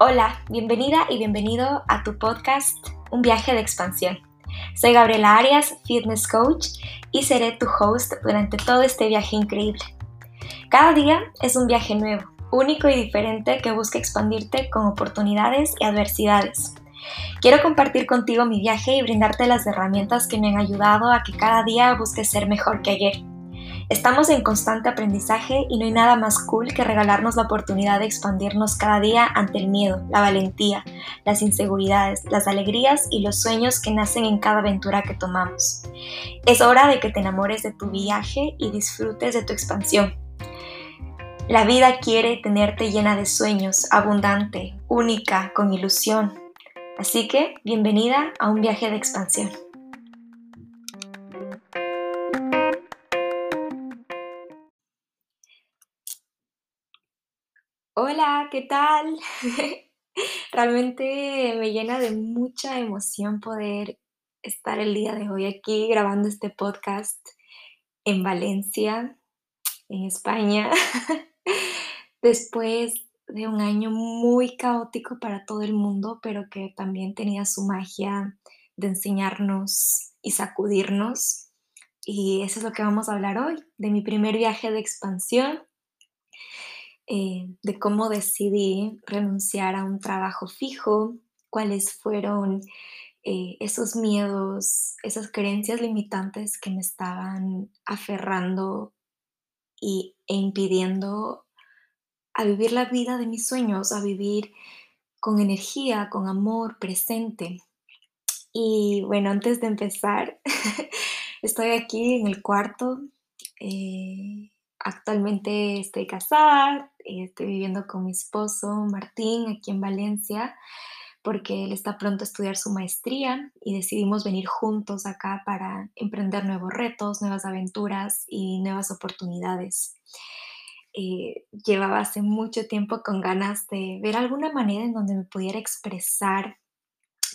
Hola, bienvenida y bienvenido a tu podcast Un viaje de expansión. Soy Gabriela Arias, fitness coach, y seré tu host durante todo este viaje increíble. Cada día es un viaje nuevo, único y diferente que busca expandirte con oportunidades y adversidades. Quiero compartir contigo mi viaje y brindarte las herramientas que me han ayudado a que cada día busque ser mejor que ayer. Estamos en constante aprendizaje y no hay nada más cool que regalarnos la oportunidad de expandirnos cada día ante el miedo, la valentía, las inseguridades, las alegrías y los sueños que nacen en cada aventura que tomamos. Es hora de que te enamores de tu viaje y disfrutes de tu expansión. La vida quiere tenerte llena de sueños, abundante, única, con ilusión. Así que, bienvenida a un viaje de expansión. Hola, ¿qué tal? Realmente me llena de mucha emoción poder estar el día de hoy aquí grabando este podcast en Valencia, en España, después de un año muy caótico para todo el mundo, pero que también tenía su magia de enseñarnos y sacudirnos. Y eso es lo que vamos a hablar hoy, de mi primer viaje de expansión eh, de cómo decidí renunciar a un trabajo fijo, cuáles fueron eh, esos miedos, esas creencias limitantes que me estaban aferrando y, e impidiendo a vivir la vida de mis sueños, a vivir con energía, con amor presente. Y bueno, antes de empezar, estoy aquí en el cuarto. Eh, Actualmente estoy casada, estoy viviendo con mi esposo Martín aquí en Valencia porque él está pronto a estudiar su maestría y decidimos venir juntos acá para emprender nuevos retos, nuevas aventuras y nuevas oportunidades. Eh, llevaba hace mucho tiempo con ganas de ver alguna manera en donde me pudiera expresar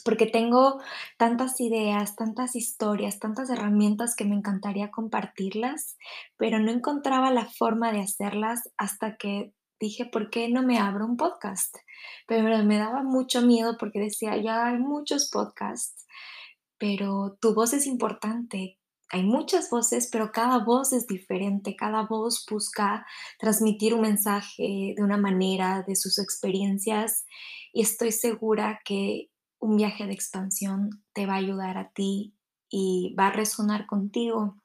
porque tengo tantas ideas, tantas historias, tantas herramientas que me encantaría compartirlas, pero no encontraba la forma de hacerlas hasta que dije, ¿por qué no me abro un podcast? Pero me daba mucho miedo porque decía, ya hay muchos podcasts, pero tu voz es importante. Hay muchas voces, pero cada voz es diferente, cada voz busca transmitir un mensaje de una manera, de sus experiencias, y estoy segura que un viaje de expansión te va a ayudar a ti y va a resonar contigo.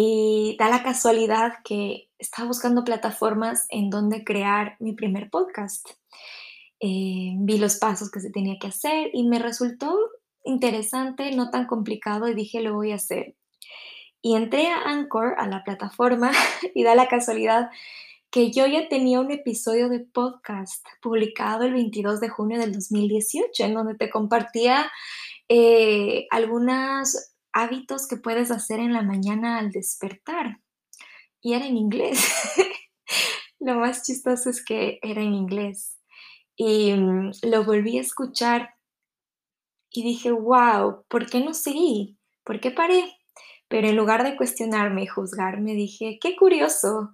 Y da la casualidad que estaba buscando plataformas en donde crear mi primer podcast. Eh, vi los pasos que se tenía que hacer y me resultó interesante, no tan complicado y dije lo voy a hacer. Y entré a Anchor, a la plataforma, y da la casualidad que yo ya tenía un episodio de podcast publicado el 22 de junio del 2018, en donde te compartía eh, algunos hábitos que puedes hacer en la mañana al despertar. Y era en inglés. lo más chistoso es que era en inglés. Y mm, lo volví a escuchar y dije, wow, ¿por qué no seguí? ¿Por qué paré? Pero en lugar de cuestionarme y juzgarme, dije, qué curioso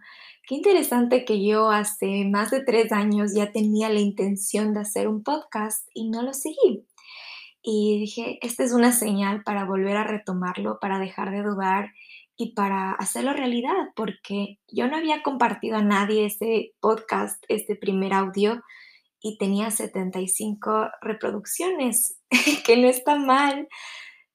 Qué interesante que yo hace más de tres años ya tenía la intención de hacer un podcast y no lo seguí. Y dije, esta es una señal para volver a retomarlo, para dejar de dudar y para hacerlo realidad, porque yo no había compartido a nadie ese podcast, este primer audio, y tenía 75 reproducciones, que no está mal.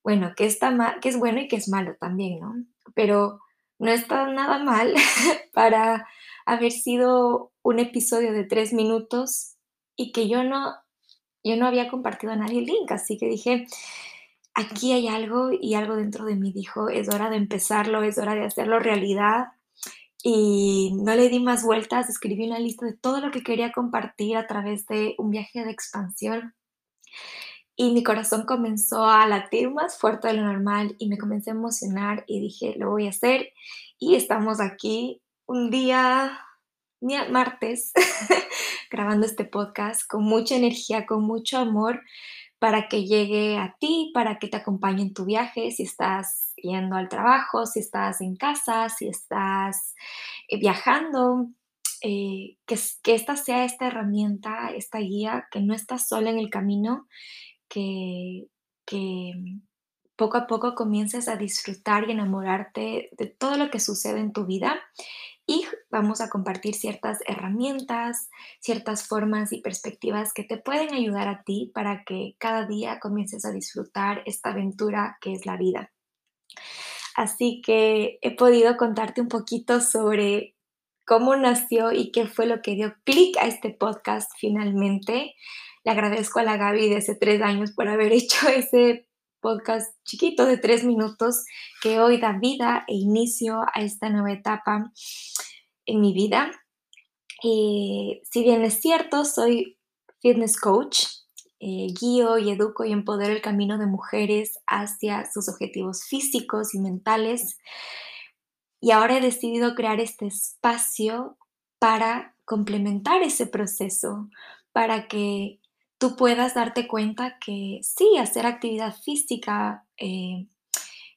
Bueno, que está mal, que es bueno y que es malo también, ¿no? Pero no está nada mal para haber sido un episodio de tres minutos y que yo no, yo no había compartido a nadie el link, así que dije, aquí hay algo y algo dentro de mí dijo, es hora de empezarlo, es hora de hacerlo realidad. Y no le di más vueltas, escribí una lista de todo lo que quería compartir a través de un viaje de expansión y mi corazón comenzó a latir más fuerte de lo normal y me comencé a emocionar y dije, lo voy a hacer. Y estamos aquí un día, martes, grabando este podcast con mucha energía, con mucho amor para que llegue a ti, para que te acompañe en tu viaje, si estás yendo al trabajo, si estás en casa, si estás eh, viajando. eh, que, esta sea esta herramienta, esta guía, que no estás sola en el camino, que poco a poco comiences a disfrutar y enamorarte de todo lo que sucede en tu vida y vamos a compartir ciertas herramientas, ciertas formas y perspectivas que te pueden ayudar a ti para que cada día comiences a disfrutar esta aventura que es la vida. Así que he podido contarte un poquito sobre cómo nació y qué fue lo que dio clic a este podcast finalmente. Le agradezco a la Gaby de hace tres años por haber hecho ese podcast chiquito de tres minutos que hoy da vida e inicio a esta nueva etapa en mi vida. Eh, si bien es cierto, soy fitness coach, eh, guío y educo y empodero el camino de mujeres hacia sus objetivos físicos y mentales. Y ahora he decidido crear este espacio para complementar ese proceso, para que tú puedas darte cuenta que sí, hacer actividad física, eh,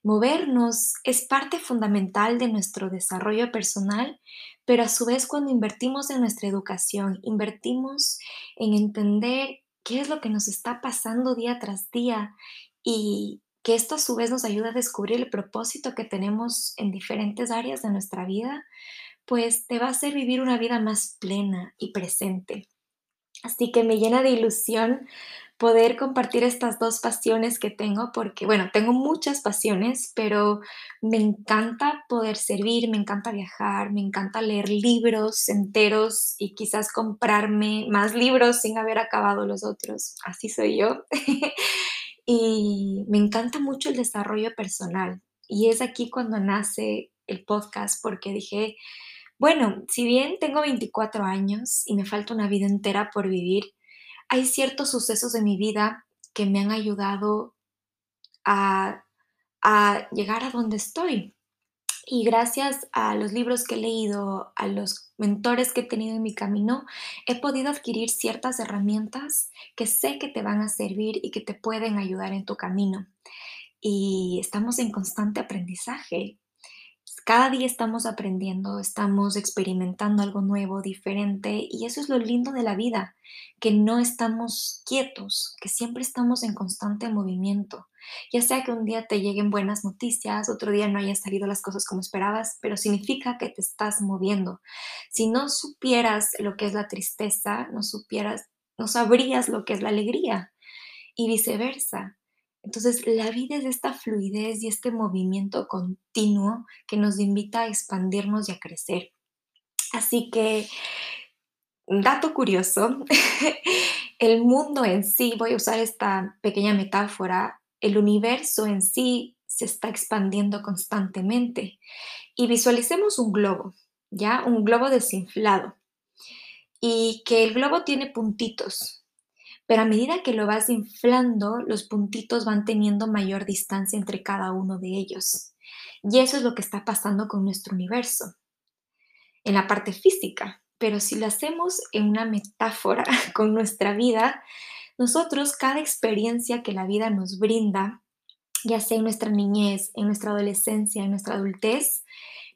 movernos es parte fundamental de nuestro desarrollo personal, pero a su vez cuando invertimos en nuestra educación, invertimos en entender qué es lo que nos está pasando día tras día y que esto a su vez nos ayuda a descubrir el propósito que tenemos en diferentes áreas de nuestra vida, pues te va a hacer vivir una vida más plena y presente. Así que me llena de ilusión poder compartir estas dos pasiones que tengo, porque, bueno, tengo muchas pasiones, pero me encanta poder servir, me encanta viajar, me encanta leer libros enteros y quizás comprarme más libros sin haber acabado los otros. Así soy yo. y me encanta mucho el desarrollo personal. Y es aquí cuando nace el podcast, porque dije, bueno, si bien tengo 24 años y me falta una vida entera por vivir, hay ciertos sucesos de mi vida que me han ayudado a, llegar a donde estoy. Y gracias a los libros que he leído, a los mentores que he tenido en mi camino, he podido adquirir ciertas herramientas que sé que te van a servir y que te pueden ayudar en tu camino. Y estamos en constante aprendizaje cada día estamos aprendiendo, estamos experimentando algo nuevo, diferente, y eso es lo lindo de la vida, que no estamos quietos, que siempre estamos en constante movimiento. Ya sea que un día te lleguen buenas noticias, otro día no hayan salido las cosas como esperabas, pero significa que te estás moviendo. Si no supieras lo que es la tristeza, no supieras, no sabrías lo que es la alegría y viceversa. Entonces, la vida es esta fluidez y este movimiento continuo que nos invita a expandirnos y a crecer. Así que, dato curioso, el mundo en sí, voy a usar esta pequeña metáfora, el universo en sí se está expandiendo constantemente. Y visualicemos un globo, ¿ya? Un globo desinflado. Y que el globo tiene puntitos, pero a medida que lo vas inflando, los puntitos van teniendo mayor distancia entre cada uno de ellos. Y eso es lo que está pasando con nuestro universo, en la parte física. Pero si lo hacemos en una metáfora con nuestra vida, nosotros cada experiencia que la vida nos brinda, ya sea en nuestra niñez, en nuestra adolescencia, en nuestra adultez,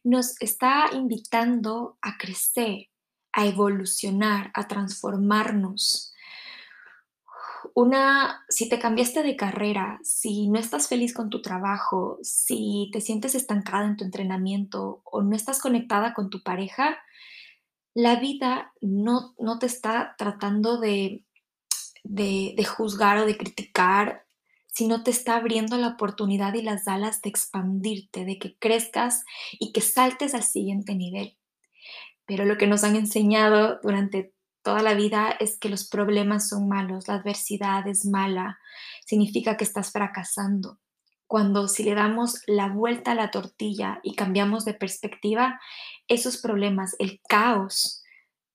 nos está invitando a crecer, a evolucionar, a transformarnos, una, si te cambiaste de carrera, si no estás feliz con tu trabajo, si te sientes estancada en tu entrenamiento o no estás conectada con tu pareja, la vida no, no te está tratando de, de, juzgar o de criticar, sino te está abriendo la oportunidad y las alas de expandirte, de que crezcas y que saltes al siguiente nivel. Pero lo que nos han enseñado durante toda la vida es que los problemas son malos, la adversidad es mala, significa que estás fracasando. Cuando si le damos la vuelta a la tortilla y cambiamos de perspectiva, esos problemas, el caos,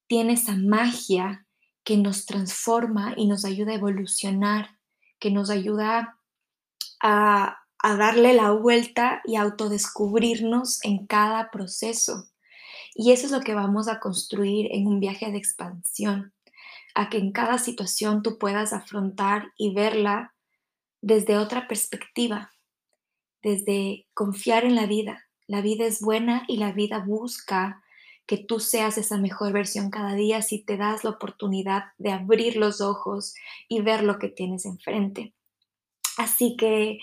tiene esa magia que nos transforma y nos ayuda a evolucionar, que nos ayuda a, darle la vuelta y autodescubrirnos en cada proceso. Y eso es lo que vamos a construir en un viaje de expansión, a que en cada situación tú puedas afrontar y verla desde otra perspectiva, desde confiar en la vida. La vida es buena y la vida busca que tú seas esa mejor versión cada día si te das la oportunidad de abrir los ojos y ver lo que tienes enfrente. Así que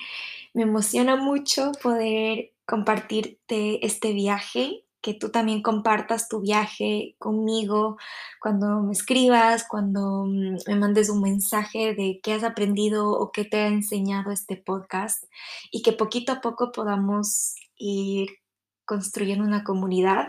me emociona mucho poder compartirte este viaje que tú también compartas tu viaje conmigo, cuando me escribas, cuando mm, me mandes un mensaje de qué has aprendido o qué te ha enseñado este podcast y que poquito a poco podamos ir construyendo una comunidad.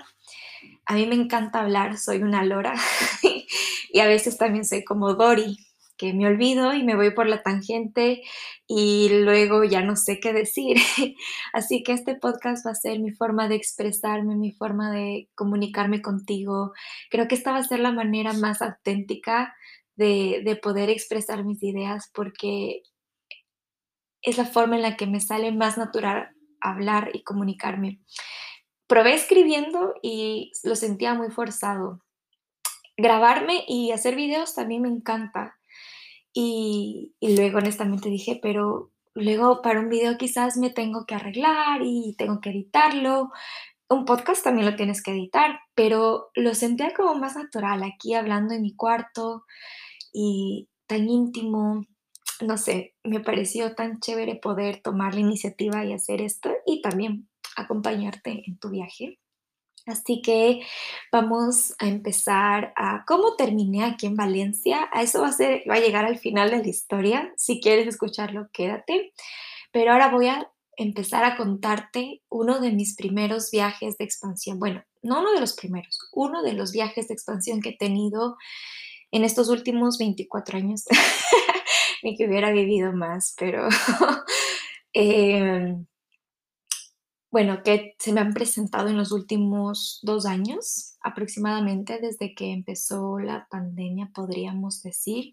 A mí me encanta hablar, soy una lora y a veces también soy como Dori, que me olvido y me voy por la tangente y luego ya no sé qué decir. Así que este podcast va a ser mi forma de expresarme, mi forma de comunicarme contigo. Creo que esta va a ser la manera más auténtica de, de poder expresar mis ideas porque es la forma en la que me sale más natural hablar y comunicarme. Probé escribiendo y lo sentía muy forzado. Grabarme y hacer videos también me encanta, y, luego honestamente dije, pero luego para un video quizás me tengo que arreglar y tengo que editarlo. Un podcast también lo tienes que editar, pero lo sentía como más natural aquí hablando en mi cuarto y tan íntimo. No sé, me pareció tan chévere poder tomar la iniciativa y hacer esto y también acompañarte en tu viaje. Así que vamos a empezar a cómo terminé aquí en Valencia. A eso va a, ser, va a llegar al final de la historia. Si quieres escucharlo, quédate. Pero ahora voy a empezar a contarte uno de mis primeros viajes de expansión. Bueno, no uno de los primeros, uno de los viajes de expansión que he tenido en estos últimos 24 años. Ni que hubiera vivido más, pero... eh, bueno, que se me han presentado en los últimos dos años aproximadamente, desde que empezó la pandemia, podríamos decir.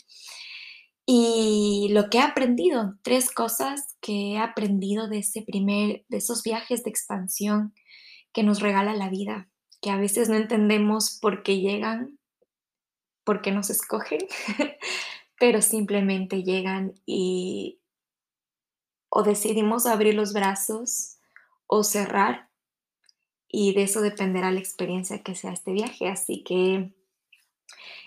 Y lo que he aprendido, tres cosas que he aprendido de ese primer, de esos viajes de expansión que nos regala la vida, que a veces no entendemos por qué llegan, por qué nos escogen, pero simplemente llegan y o decidimos abrir los brazos o cerrar y de eso dependerá la experiencia que sea este viaje. Así que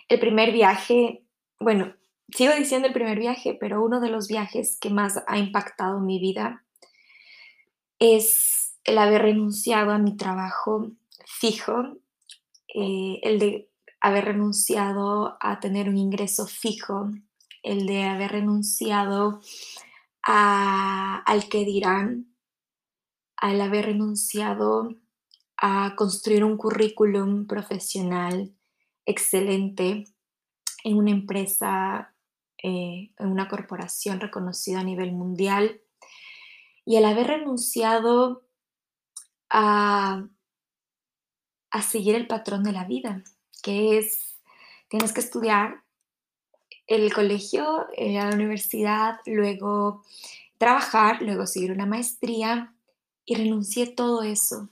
el primer viaje, bueno, sigo diciendo el primer viaje, pero uno de los viajes que más ha impactado mi vida es el haber renunciado a mi trabajo fijo, eh, el de haber renunciado a tener un ingreso fijo, el de haber renunciado a, al que dirán, al haber renunciado a construir un currículum profesional excelente en una empresa, eh, en una corporación reconocida a nivel mundial, y al haber renunciado a, a seguir el patrón de la vida, que es, tienes que estudiar el colegio, eh, la universidad, luego trabajar, luego seguir una maestría y renuncié todo eso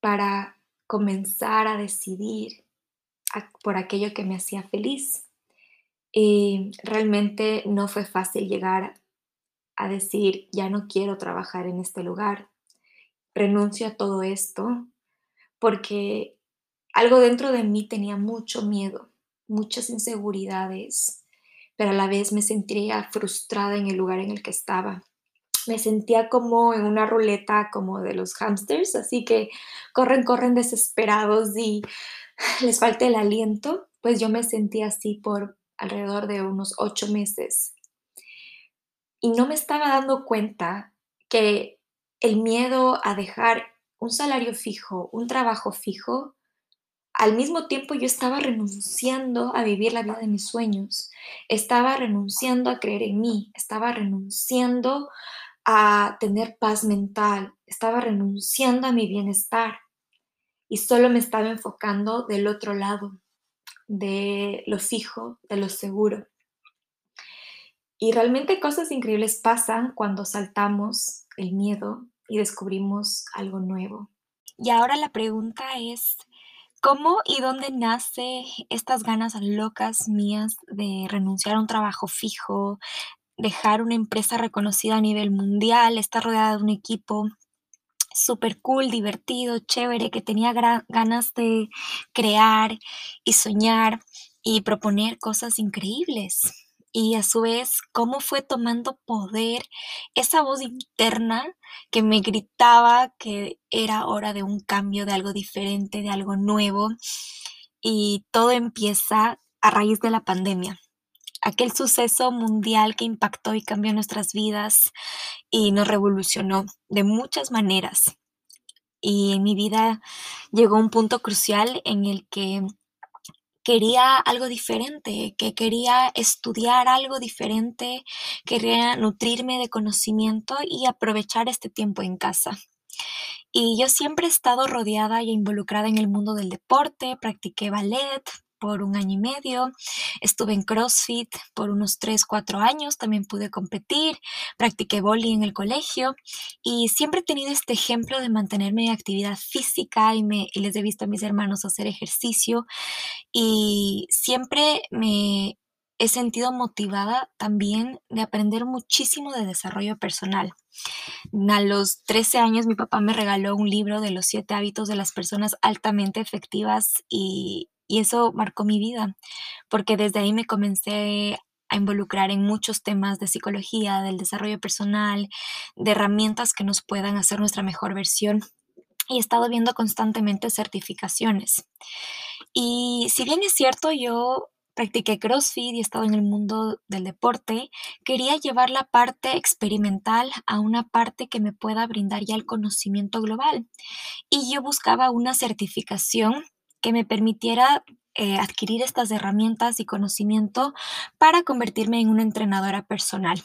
para comenzar a decidir por aquello que me hacía feliz. Y realmente no fue fácil llegar a decir, ya no quiero trabajar en este lugar, renuncio a todo esto, porque algo dentro de mí tenía mucho miedo, muchas inseguridades, pero a la vez me sentía frustrada en el lugar en el que estaba me sentía como en una ruleta como de los hamsters, así que corren, corren desesperados y les falta el aliento, pues yo me sentía así por alrededor de unos ocho meses. Y no me estaba dando cuenta que el miedo a dejar un salario fijo, un trabajo fijo, al mismo tiempo yo estaba renunciando a vivir la vida de mis sueños, estaba renunciando a creer en mí, estaba renunciando a tener paz mental, estaba renunciando a mi bienestar y solo me estaba enfocando del otro lado, de lo fijo, de lo seguro. Y realmente cosas increíbles pasan cuando saltamos el miedo y descubrimos algo nuevo. Y ahora la pregunta es, ¿cómo y dónde nace estas ganas locas mías de renunciar a un trabajo fijo, dejar una empresa reconocida a nivel mundial, estar rodeada de un equipo súper cool, divertido, chévere, que tenía ganas de crear y soñar y proponer cosas increíbles. Y a su vez, cómo fue tomando poder esa voz interna que me gritaba que era hora de un cambio, de algo diferente, de algo nuevo. Y todo empieza a raíz de la pandemia aquel suceso mundial que impactó y cambió nuestras vidas y nos revolucionó de muchas maneras. Y en mi vida llegó un punto crucial en el que quería algo diferente, que quería estudiar algo diferente, quería nutrirme de conocimiento y aprovechar este tiempo en casa. Y yo siempre he estado rodeada y involucrada en el mundo del deporte, practiqué ballet, por un año y medio, estuve en CrossFit por unos 3, 4 años, también pude competir, practiqué boli en el colegio y siempre he tenido este ejemplo de mantenerme en actividad física y, me, les he visto a mis hermanos hacer ejercicio y siempre me he sentido motivada también de aprender muchísimo de desarrollo personal. A los 13 años mi papá me regaló un libro de los siete hábitos de las personas altamente efectivas y y eso marcó mi vida, porque desde ahí me comencé a involucrar en muchos temas de psicología, del desarrollo personal, de herramientas que nos puedan hacer nuestra mejor versión. Y he estado viendo constantemente certificaciones. Y si bien es cierto, yo practiqué CrossFit y he estado en el mundo del deporte, quería llevar la parte experimental a una parte que me pueda brindar ya el conocimiento global. Y yo buscaba una certificación que me permitiera eh, adquirir estas herramientas y conocimiento para convertirme en una entrenadora personal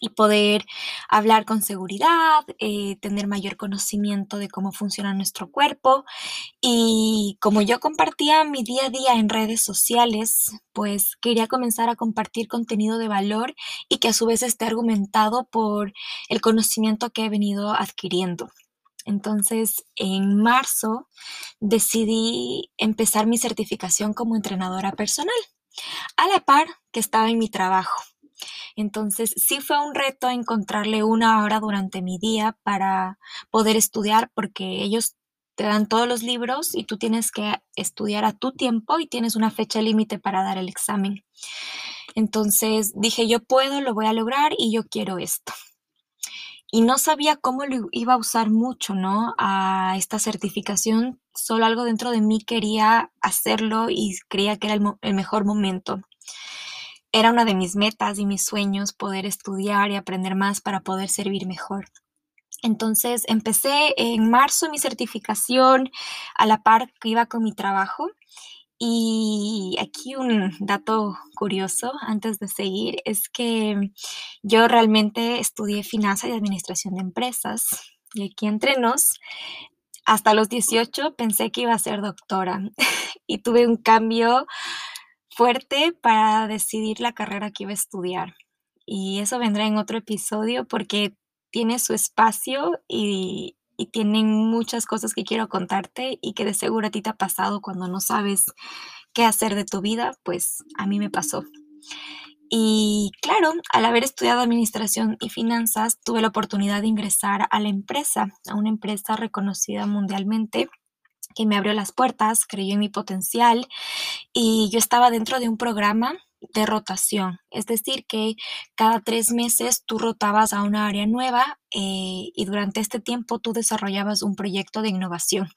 y poder hablar con seguridad, eh, tener mayor conocimiento de cómo funciona nuestro cuerpo. Y como yo compartía mi día a día en redes sociales, pues quería comenzar a compartir contenido de valor y que a su vez esté argumentado por el conocimiento que he venido adquiriendo. Entonces, en marzo decidí empezar mi certificación como entrenadora personal, a la par que estaba en mi trabajo. Entonces, sí fue un reto encontrarle una hora durante mi día para poder estudiar, porque ellos te dan todos los libros y tú tienes que estudiar a tu tiempo y tienes una fecha límite para dar el examen. Entonces dije, yo puedo, lo voy a lograr y yo quiero esto y no sabía cómo lo iba a usar mucho, ¿no? A esta certificación, solo algo dentro de mí quería hacerlo y creía que era el, mejor momento. Era una de mis metas y mis sueños poder estudiar y aprender más para poder servir mejor. Entonces empecé en marzo mi certificación a la par que iba con mi trabajo y aquí un dato curioso antes de seguir es que yo realmente estudié finanzas y administración de empresas. Y aquí entre nos, hasta los 18 pensé que iba a ser doctora y tuve un cambio fuerte para decidir la carrera que iba a estudiar. Y eso vendrá en otro episodio porque tiene su espacio y, y tienen muchas cosas que quiero contarte y que de seguro a ti te ha pasado cuando no sabes qué hacer de tu vida, pues a mí me pasó. Y claro, al haber estudiado administración y finanzas, tuve la oportunidad de ingresar a la empresa, a una empresa reconocida mundialmente que me abrió las puertas, creyó en mi potencial y yo estaba dentro de un programa de rotación, es decir, que cada tres meses tú rotabas a una área nueva eh, y durante este tiempo tú desarrollabas un proyecto de innovación.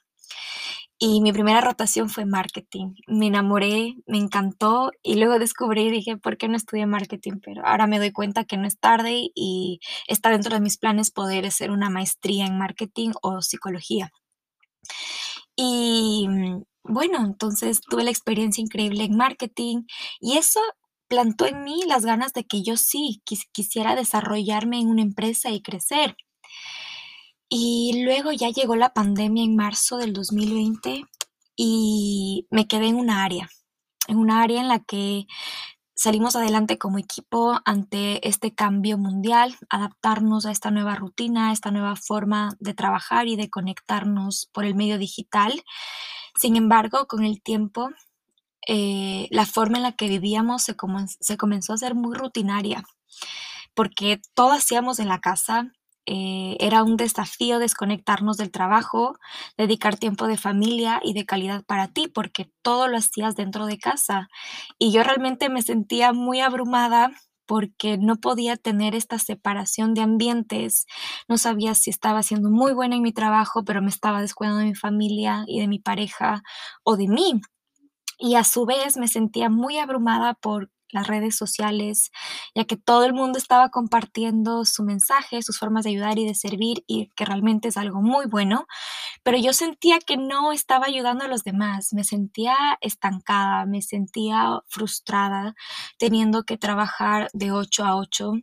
Y mi primera rotación fue marketing. Me enamoré, me encantó y luego descubrí y dije, ¿por qué no estudié marketing? Pero ahora me doy cuenta que no es tarde y está dentro de mis planes poder hacer una maestría en marketing o psicología. Y mm, bueno, entonces tuve la experiencia increíble en marketing y eso plantó en mí las ganas de que yo sí quisiera desarrollarme en una empresa y crecer. Y luego ya llegó la pandemia en marzo del 2020 y me quedé en una área, en una área en la que salimos adelante como equipo ante este cambio mundial, adaptarnos a esta nueva rutina, a esta nueva forma de trabajar y de conectarnos por el medio digital. Sin embargo, con el tiempo, eh, la forma en la que vivíamos se, se comenzó a ser muy rutinaria, porque todo hacíamos en la casa, eh, era un desafío desconectarnos del trabajo, dedicar tiempo de familia y de calidad para ti, porque todo lo hacías dentro de casa. Y yo realmente me sentía muy abrumada porque no podía tener esta separación de ambientes. No sabía si estaba siendo muy buena en mi trabajo, pero me estaba descuidando de mi familia y de mi pareja o de mí. Y a su vez me sentía muy abrumada por las redes sociales, ya que todo el mundo estaba compartiendo su mensaje, sus formas de ayudar y de servir, y que realmente es algo muy bueno, pero yo sentía que no estaba ayudando a los demás, me sentía estancada, me sentía frustrada, teniendo que trabajar de 8 a 8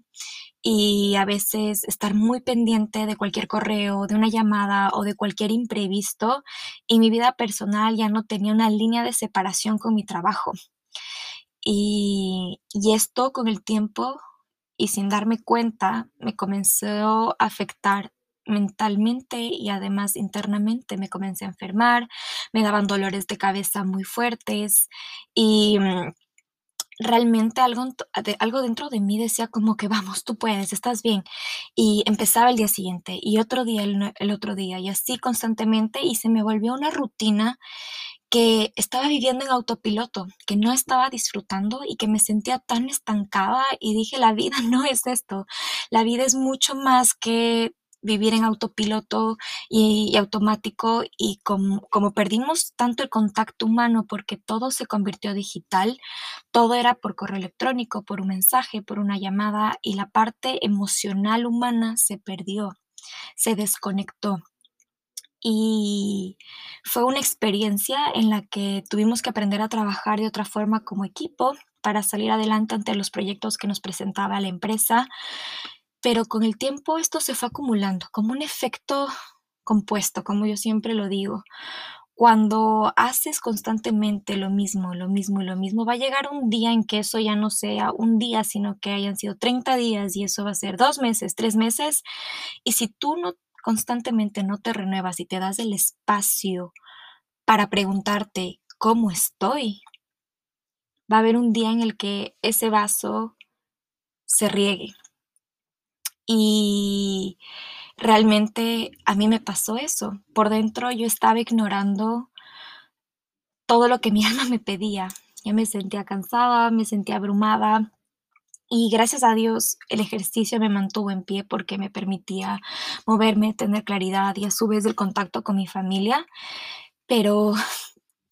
y a veces estar muy pendiente de cualquier correo, de una llamada o de cualquier imprevisto y mi vida personal ya no tenía una línea de separación con mi trabajo. Y, esto con el tiempo y sin darme cuenta me comenzó a afectar mentalmente y además internamente me comencé a enfermar, me daban dolores de cabeza muy fuertes y mm, realmente algo, algo dentro de mí decía como que vamos, tú puedes, estás bien. Y empezaba el día siguiente y otro día, el, el otro día y así constantemente y se me volvió una rutina que estaba viviendo en autopiloto, que no estaba disfrutando y que me sentía tan estancada y dije, la vida no es esto, la vida es mucho más que vivir en autopiloto y, automático y como, perdimos tanto el contacto humano porque todo se convirtió digital, todo era por correo electrónico, por un mensaje, por una llamada y la parte emocional humana se perdió, se desconectó y fue una experiencia en la que tuvimos que aprender a trabajar de otra forma como equipo para salir adelante ante los proyectos que nos presentaba la empresa, pero con el tiempo esto se fue acumulando como un efecto compuesto, como yo siempre lo digo. Cuando haces constantemente lo mismo, lo mismo y lo mismo, va a llegar un día en que eso ya no sea un día, sino que hayan sido 30 días y eso va a ser dos meses, tres meses. Y si tú no constantemente no te renuevas y te das el espacio para preguntarte cómo estoy, va a haber un día en el que ese vaso se riegue. Y realmente a mí me pasó eso. Por dentro yo estaba ignorando todo lo que mi alma me pedía. Ya me sentía cansada, me sentía abrumada, y gracias a Dios el ejercicio me mantuvo en pie porque me permitía moverme, tener claridad y a su vez el contacto con mi familia. Pero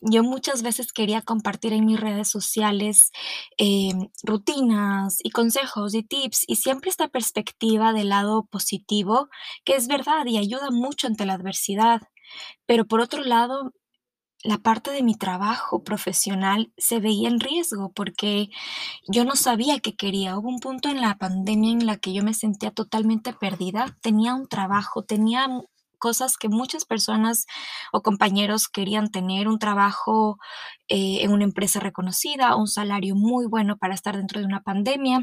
yo muchas veces quería compartir en mis redes sociales em, rutinas y consejos y tips y siempre esta perspectiva del lado positivo, que es verdad y ayuda mucho ante la adversidad. Pero por otro lado, la parte de mi trabajo profesional se veía en riesgo porque yo no sabía qué quería. Hubo un punto en la pandemia en la que yo me sentía totalmente perdida. Tenía un trabajo, tenía cosas que muchas personas o compañeros querían tener, un trabajo eh, en una empresa reconocida, un salario muy bueno para estar dentro de una pandemia,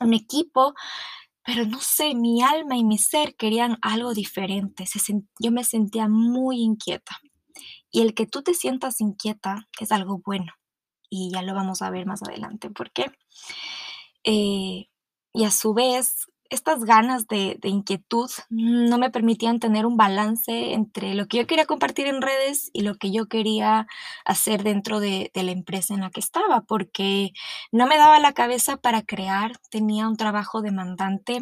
un equipo, pero no sé, mi alma y mi ser querían algo diferente. yo me sentía muy inquieta. Y el que tú te sientas inquieta es algo bueno. Y ya lo vamos a ver más adelante por qué. Eh, y a su vez, estas ganas de, inquietud no me permitían tener un balance entre lo que yo quería compartir en redes y lo que yo quería hacer dentro de, de, la empresa en la que estaba, porque no me daba la cabeza para crear, tenía un trabajo demandante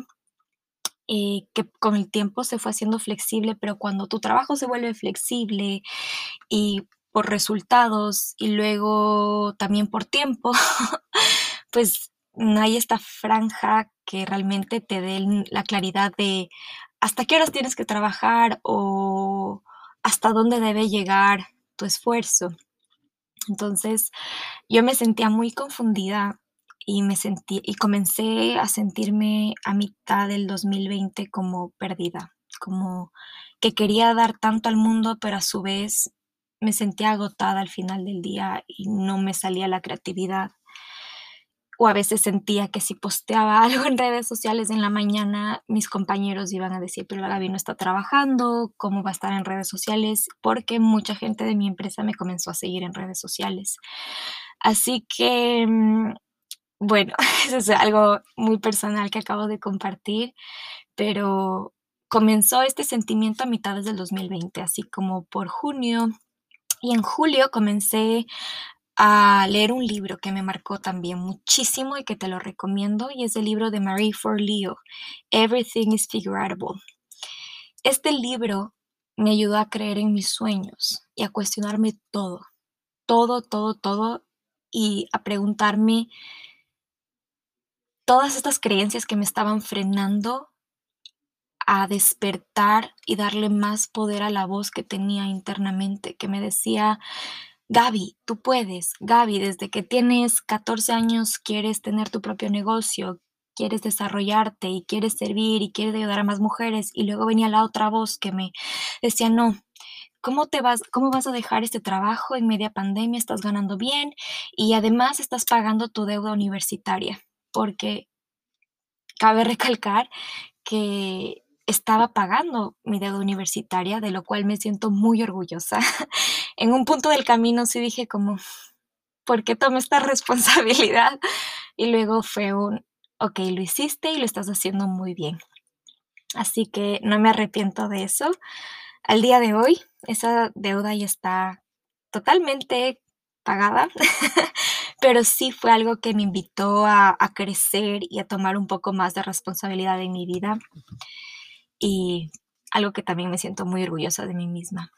eh, que con el tiempo se fue haciendo flexible, pero cuando tu trabajo se vuelve flexible y por resultados y luego también por tiempo, pues no hay esta franja que realmente te dé la claridad de hasta qué horas tienes que trabajar o hasta dónde debe llegar tu esfuerzo. Entonces yo me sentía muy confundida y me sentí y comencé a sentirme a mitad del 2020 como perdida, como que quería dar tanto al mundo, pero a su vez me sentía agotada al final del día y no me salía la creatividad. O a veces sentía que si posteaba algo en redes sociales en la mañana, mis compañeros iban a decir, pero la Gaby no está trabajando, ¿cómo va a estar en redes sociales? Porque mucha gente de mi empresa me comenzó a seguir en redes sociales. Así que mm, bueno, eso es algo muy personal que acabo de compartir, pero comenzó este sentimiento a mitades del 2020, así como por junio. Y en julio comencé a leer un libro que me marcó también muchísimo y que te lo recomiendo, y es el libro de Marie Forleo, Everything is Figureable. Este libro me ayudó a creer en mis sueños y a cuestionarme todo, todo, todo, todo, y a preguntarme todas estas creencias que me estaban frenando a despertar y darle más poder a la voz que tenía internamente, que me decía, Gaby, tú puedes, Gaby, desde que tienes 14 años quieres tener tu propio negocio, quieres desarrollarte y quieres servir y quieres ayudar a más mujeres. Y luego venía la otra voz que me decía, no, ¿cómo te vas, cómo vas a dejar este trabajo en media pandemia? Estás ganando bien y además estás pagando tu deuda universitaria, porque cabe recalcar que estaba pagando mi deuda universitaria, de lo cual me siento muy orgullosa. en un punto del camino sí dije como, ¿por qué tomé esta responsabilidad? Y luego fue un, ok, lo hiciste y lo estás haciendo muy bien. Así que no me arrepiento de eso. Al día de hoy, esa deuda ya está totalmente pagada, pero sí fue algo que me invitó a, a, crecer y a tomar un poco más de responsabilidad en mi vida y algo que también me siento muy orgullosa de mí misma.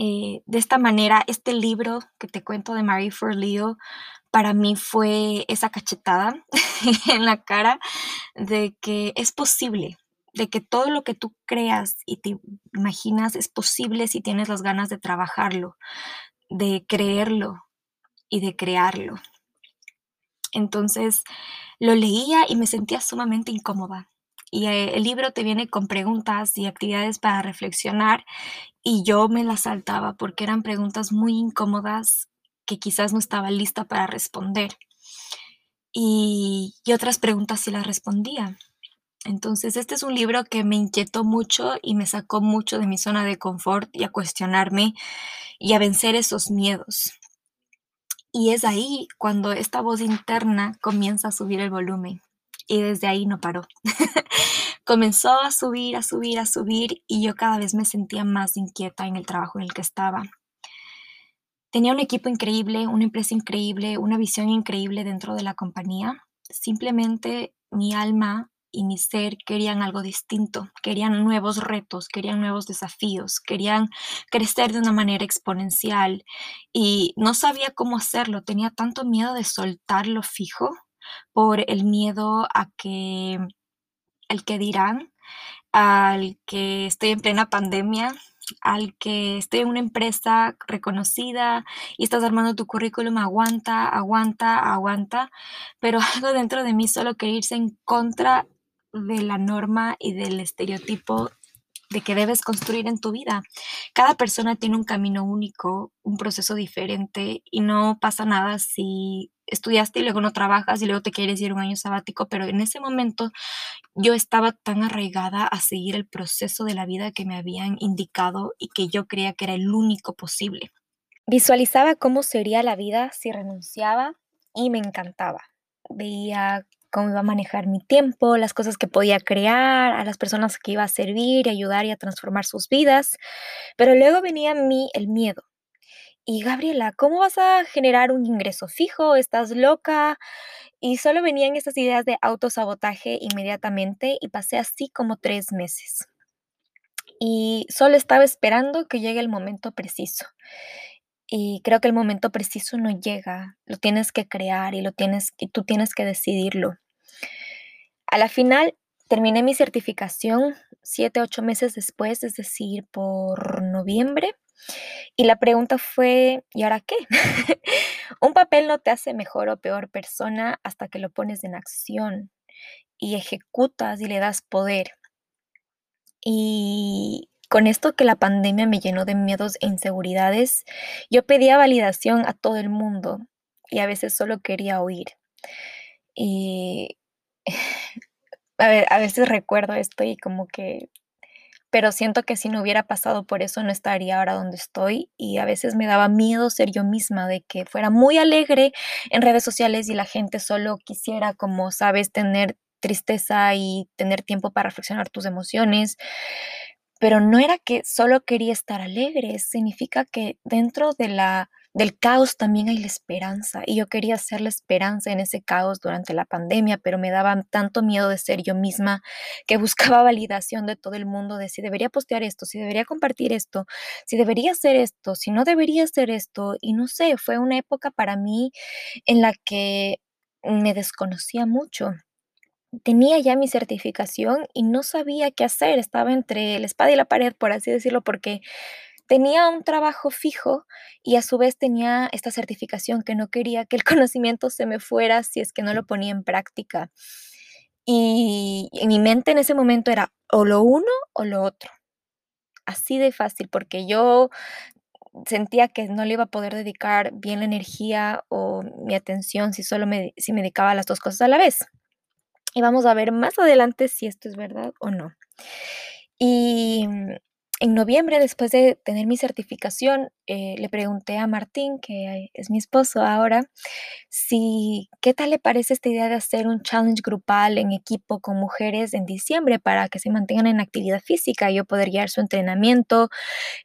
Eh, de esta manera, este libro que te cuento de Marie Forleo para mí fue esa cachetada en la cara de que es posible, de que todo lo que tú creas y te imaginas es posible si tienes las ganas de trabajarlo, de creerlo y de crearlo. Entonces lo leía y me sentía sumamente incómoda y eh, el libro te viene con preguntas y actividades para reflexionar y yo me las saltaba porque eran preguntas muy incómodas que quizás no estaba lista para responder. Y, y otras preguntas sí las respondía. Entonces, este es un libro que me inquietó mucho y me sacó mucho de mi zona de confort y a cuestionarme y a vencer esos miedos. Y es ahí cuando esta voz interna comienza a subir el volumen y desde ahí no paró. Comenzó a subir, a subir, a subir y yo cada vez me sentía más inquieta en el trabajo en el que estaba. Tenía un equipo increíble, una empresa increíble, una visión increíble dentro de la compañía. Simplemente mi alma y mi ser querían algo distinto, querían nuevos retos, querían nuevos desafíos, querían crecer de una manera exponencial y no sabía cómo hacerlo, tenía tanto miedo de soltar lo fijo por el miedo a que el que dirán, al que estoy en plena pandemia, al que estoy en una empresa reconocida y estás armando tu currículum, aguanta, aguanta, aguanta, pero algo dentro de mí solo quería irse en contra de la norma y del estereotipo de que debes construir en tu vida. Cada persona tiene un camino único, un proceso diferente y no pasa nada si estudiaste y luego no trabajas y luego te quieres ir un año sabático, pero en ese momento yo estaba tan arraigada a seguir el proceso de la vida que me habían indicado y que yo creía que era el único posible. Visualizaba cómo sería la vida si renunciaba y me encantaba. Veía cómo iba a manejar mi tiempo, las cosas que podía crear, a las personas que iba a servir y ayudar y a transformar sus vidas. Pero luego venía a mí el miedo. Y Gabriela, ¿cómo vas a generar un ingreso fijo? ¿Estás loca? Y solo venían estas ideas de autosabotaje inmediatamente y pasé así como tres meses. Y solo estaba esperando que llegue el momento preciso. Y creo que el momento preciso no llega, lo tienes que crear y lo tienes y tú tienes que decidirlo. A la final terminé mi certificación siete, ocho meses después, es decir, por noviembre. Y la pregunta fue, ¿y ahora qué? Un papel no te hace mejor o peor persona hasta que lo pones en acción y ejecutas y le das poder. Y con esto que la pandemia me llenó de miedos e inseguridades, yo pedía validación a todo el mundo y a veces solo quería oír. Y a, ver, a veces recuerdo esto y como que, pero siento que si no hubiera pasado por eso no estaría ahora donde estoy y a veces me daba miedo ser yo misma, de que fuera muy alegre en redes sociales y la gente solo quisiera, como sabes, tener tristeza y tener tiempo para reflexionar tus emociones. Pero no era que solo quería estar alegre, significa que dentro de la del caos también hay la esperanza. Y yo quería ser la esperanza en ese caos durante la pandemia, pero me daba tanto miedo de ser yo misma que buscaba validación de todo el mundo de si debería postear esto, si debería compartir esto, si debería hacer esto, si no debería hacer esto. Y no sé, fue una época para mí en la que me desconocía mucho. Tenía ya mi certificación y no sabía qué hacer. Estaba entre la espada y la pared, por así decirlo, porque tenía un trabajo fijo y a su vez tenía esta certificación que no quería que el conocimiento se me fuera si es que no lo ponía en práctica. Y en mi mente en ese momento era o lo uno o lo otro. Así de fácil, porque yo sentía que no le iba a poder dedicar bien la energía o mi atención si solo me, si me dedicaba a las dos cosas a la vez. Y vamos a ver más adelante si esto es verdad o no. Y en noviembre, después de tener mi certificación, eh, le pregunté a Martín, que es mi esposo ahora, si qué tal le parece esta idea de hacer un challenge grupal en equipo con mujeres en diciembre para que se mantengan en actividad física y yo poder guiar su entrenamiento.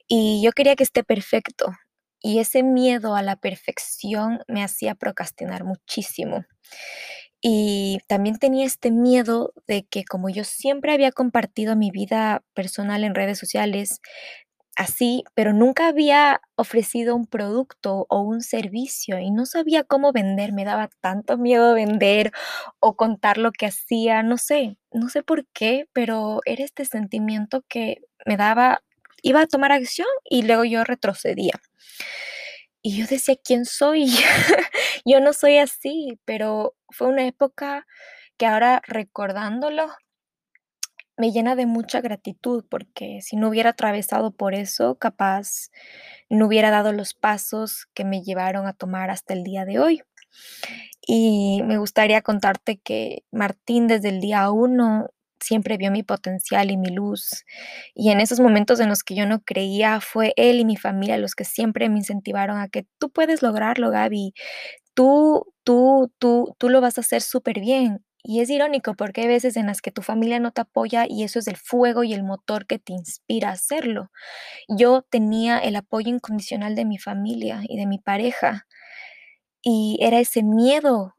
Y yo quería que esté perfecto. Y ese miedo a la perfección me hacía procrastinar muchísimo. Y también tenía este miedo de que como yo siempre había compartido mi vida personal en redes sociales, así, pero nunca había ofrecido un producto o un servicio y no sabía cómo vender, me daba tanto miedo vender o contar lo que hacía, no sé, no sé por qué, pero era este sentimiento que me daba, iba a tomar acción y luego yo retrocedía. Y yo decía, ¿quién soy? yo no soy así, pero fue una época que ahora recordándolo me llena de mucha gratitud porque si no hubiera atravesado por eso, capaz no hubiera dado los pasos que me llevaron a tomar hasta el día de hoy. Y me gustaría contarte que Martín desde el día uno siempre vio mi potencial y mi luz. Y en esos momentos en los que yo no creía, fue él y mi familia los que siempre me incentivaron a que tú puedes lograrlo, Gaby. Tú, tú, tú, tú lo vas a hacer súper bien. Y es irónico porque hay veces en las que tu familia no te apoya y eso es el fuego y el motor que te inspira a hacerlo. Yo tenía el apoyo incondicional de mi familia y de mi pareja. Y era ese miedo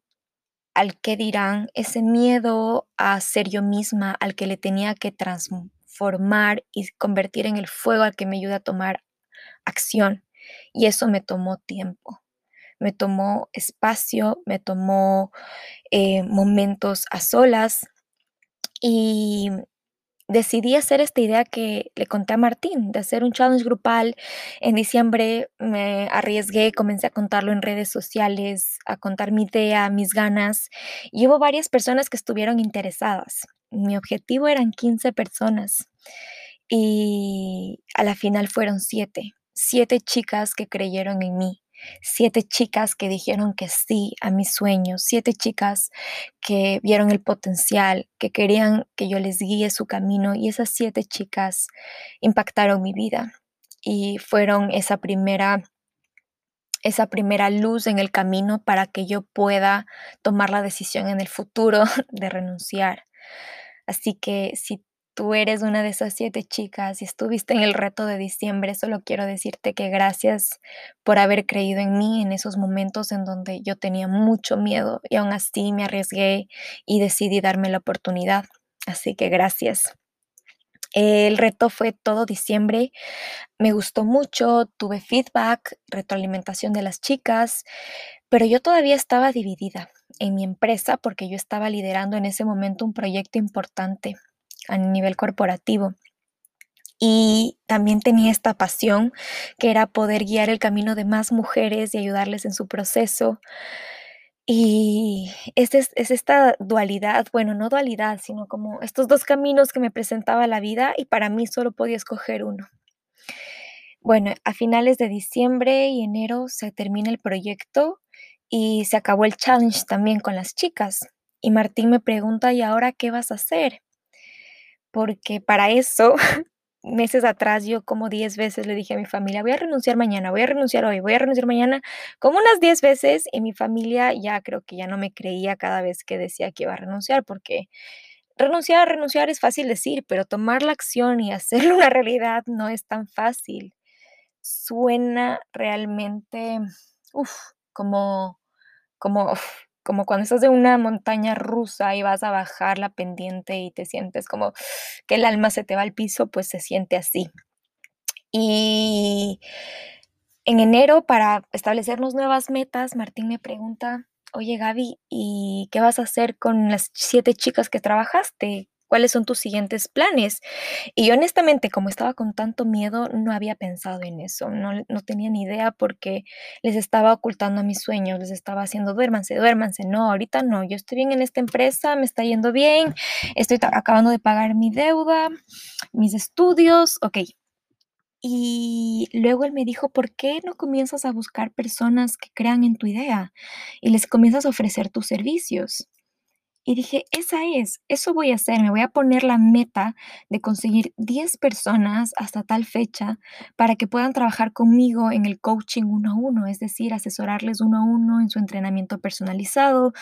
al que dirán, ese miedo a ser yo misma, al que le tenía que transformar y convertir en el fuego al que me ayuda a tomar acción. Y eso me tomó tiempo, me tomó espacio, me tomó eh, momentos a solas y decidí hacer esta idea que le conté a Martín, de hacer un challenge grupal. En diciembre me arriesgué, comencé a contarlo en redes sociales, a contar mi idea, mis ganas, y hubo varias personas que estuvieron interesadas. Mi objetivo eran 15 personas y a la final fueron siete, siete chicas que creyeron en mí, siete chicas que dijeron que sí a mis sueños, siete chicas que vieron el potencial, que querían que yo les guíe su camino y esas siete chicas impactaron mi vida y fueron esa primera esa primera luz en el camino para que yo pueda tomar la decisión en el futuro de renunciar. Así que si tú eres una de esas siete chicas y estuviste en el reto de diciembre, solo quiero decirte que gracias por haber creído en mí en esos momentos en donde yo tenía mucho miedo y aún así me arriesgué y decidí darme la oportunidad. Así que gracias. El reto fue todo diciembre, me gustó mucho, tuve feedback, retroalimentación de las chicas, pero yo todavía estaba dividida en mi empresa porque yo estaba liderando en ese momento un proyecto importante a nivel corporativo. Y también tenía esta pasión que era poder guiar el camino de más mujeres y ayudarles en su proceso. Y es, es, esta dualidad, bueno, no dualidad, sino como estos dos caminos que me presentaba la vida y para mí solo podía escoger uno. Bueno, a finales de diciembre y enero se termina el proyecto y se acabó el challenge también con las chicas. Y Martín me pregunta, ¿y ahora qué vas a hacer? Porque para eso meses atrás yo como 10 veces le dije a mi familia, voy a renunciar mañana, voy a renunciar hoy, voy a renunciar mañana, como unas 10 veces y mi familia ya creo que ya no me creía cada vez que decía que iba a renunciar porque renunciar, renunciar es fácil decir, pero tomar la acción y hacerlo una realidad no es tan fácil. Suena realmente, uff, como, como, como cuando estás en una montaña rusa y vas a bajar la pendiente y te sientes como que el alma se te va al piso, pues se siente así. Y en enero, para establecernos nuevas metas, Martín me pregunta, oye Gaby, ¿y qué vas a hacer con las siete chicas que trabajaste? ¿Cuáles son tus siguientes planes? Y honestamente, como estaba con tanto miedo, no había pensado en eso, no, no tenía ni idea porque les estaba ocultando mis sueños, les estaba haciendo duérmanse, duérmanse, no, ahorita no, yo estoy bien en esta empresa, me está yendo bien, estoy acabando de pagar mi deuda, mis estudios, ok. Y luego él me dijo, ¿por qué no comienzas a buscar personas que crean en tu idea y les comienzas a ofrecer tus servicios? Y dije, esa es, eso voy a hacer, me voy a poner la meta de conseguir 10 personas hasta tal fecha para que puedan trabajar conmigo en el coaching uno a uno, es decir, asesorarles uno a uno en su entrenamiento personalizado,